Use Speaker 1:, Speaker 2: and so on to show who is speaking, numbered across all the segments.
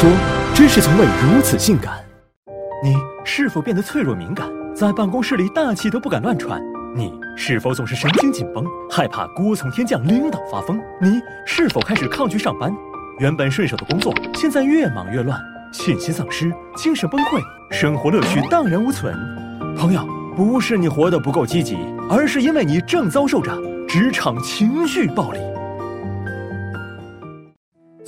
Speaker 1: 说，真是从未如此性感。你是否变得脆弱敏感，在办公室里大气都不敢乱喘？你是否总是神经紧绷，害怕锅从天降，领导发疯？你是否开始抗拒上班？原本顺手的工作，现在越忙越乱，信心丧失，精神崩溃，生活乐趣荡然无存。朋友，不是你活得不够积极，而是因为你正遭受着职场情绪暴力。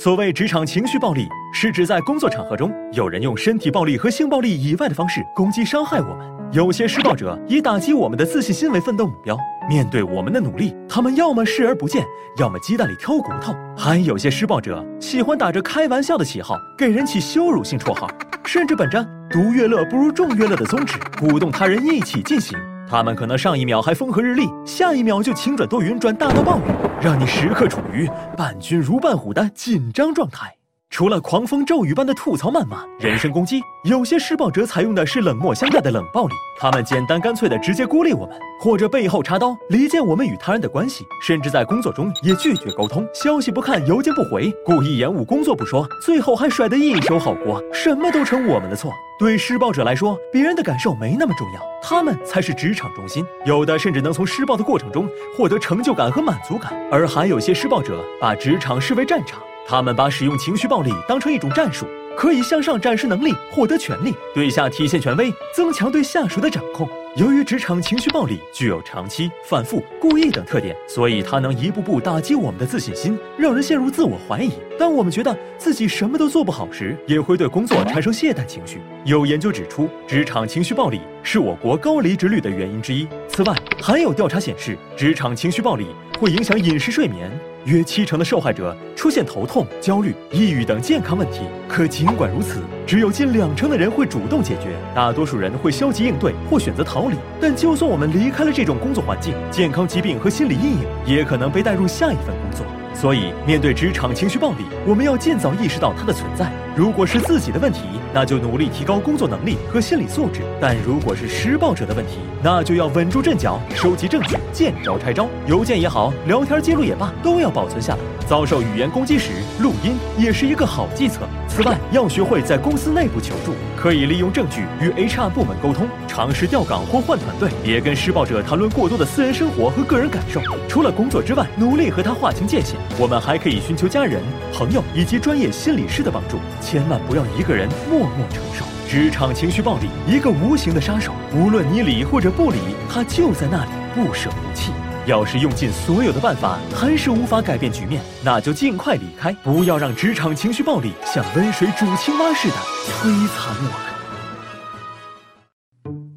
Speaker 1: 所谓职场情绪暴力，是指在工作场合中，有人用身体暴力和性暴力以外的方式攻击、伤害我们。有些施暴者以打击我们的自信心为奋斗目标，面对我们的努力，他们要么视而不见，要么鸡蛋里挑骨头。还有些施暴者喜欢打着开玩笑的旗号，给人起羞辱性绰号，甚至本着独乐乐不如众乐乐的宗旨，鼓动他人一起进行。他们可能上一秒还风和日丽，下一秒就晴转多云转大到暴雨，让你时刻处于伴君如伴虎的紧张状态。除了狂风骤雨般的吐槽谩骂、人身攻击，有些施暴者采用的是冷漠相待的冷暴力。他们简单干脆的直接孤立我们，或者背后插刀离间我们与他人的关系，甚至在工作中也拒绝沟通，消息不看，邮件不回，故意延误工作不说，最后还甩得一手好锅，什么都成我们的错。对施暴者来说，别人的感受没那么重要，他们才是职场中心。有的甚至能从施暴的过程中获得成就感和满足感，而还有些施暴者把职场视为战场。他们把使用情绪暴力当成一种战术，可以向上展示能力，获得权力，对下体现权威，增强对下属的掌控。由于职场情绪暴力具有长期、反复、故意等特点，所以它能一步步打击我们的自信心，让人陷入自我怀疑。当我们觉得自己什么都做不好时，也会对工作产生懈怠情绪。有研究指出，职场情绪暴力是我国高离职率的原因之一。此外，还有调查显示，职场情绪暴力会影响饮食睡眠。约七成的受害者出现头痛、焦虑、抑郁等健康问题。可尽管如此，只有近两成的人会主动解决，大多数人会消极应对或选择逃离。但就算我们离开了这种工作环境，健康疾病和心理阴影也可能被带入下一份工作。所以，面对职场情绪暴力，我们要尽早意识到它的存在。如果是自己的问题，那就努力提高工作能力和心理素质；但如果是施暴者的问题，那就要稳住阵脚，收集证据，见招拆招。邮件也好，聊天记录也罢，都要保存下来。遭受语言攻击时，录音也是一个好计策。此外，要学会在公司内部求助，可以利用证据与 HR 部门沟通，尝试调岗或换团队，别跟施暴者谈论过多的私人生活和个人感受。除了工作之外，努力和他划清界限。我们还可以寻求家人、朋友以及专业心理师的帮助，千万不要一个人默默承受职场情绪暴力，一个无形的杀手，无论你理或者不理，他就在那里不舍不弃。要是用尽所有的办法还是无法改变局面，那就尽快离开，不要让职场情绪暴力像温水煮青蛙似的摧残我们。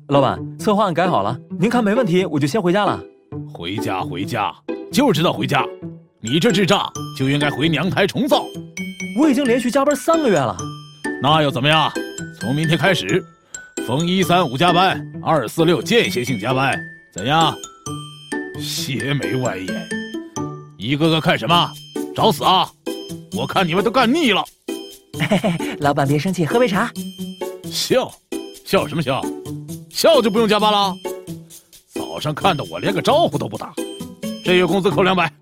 Speaker 1: 老板，策划案改好了，您看没问题，我就先回家了。
Speaker 2: 回家回家，就知道回家。你这智障就应该回娘胎重造。
Speaker 1: 我已经连续加班三个月了，
Speaker 2: 那又怎么样？从明天开始，逢一三五加班，二四六间歇性加班，怎样？邪眉歪眼，一个个看什么？找死啊！我看你们都干腻了。
Speaker 3: 嘿嘿，老板别生气，喝杯茶。
Speaker 2: 笑，笑什么笑？笑就不用加班了？早上看到我连个招呼都不打，这月工资扣两百。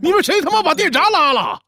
Speaker 2: 你们谁他妈把电闸拉了？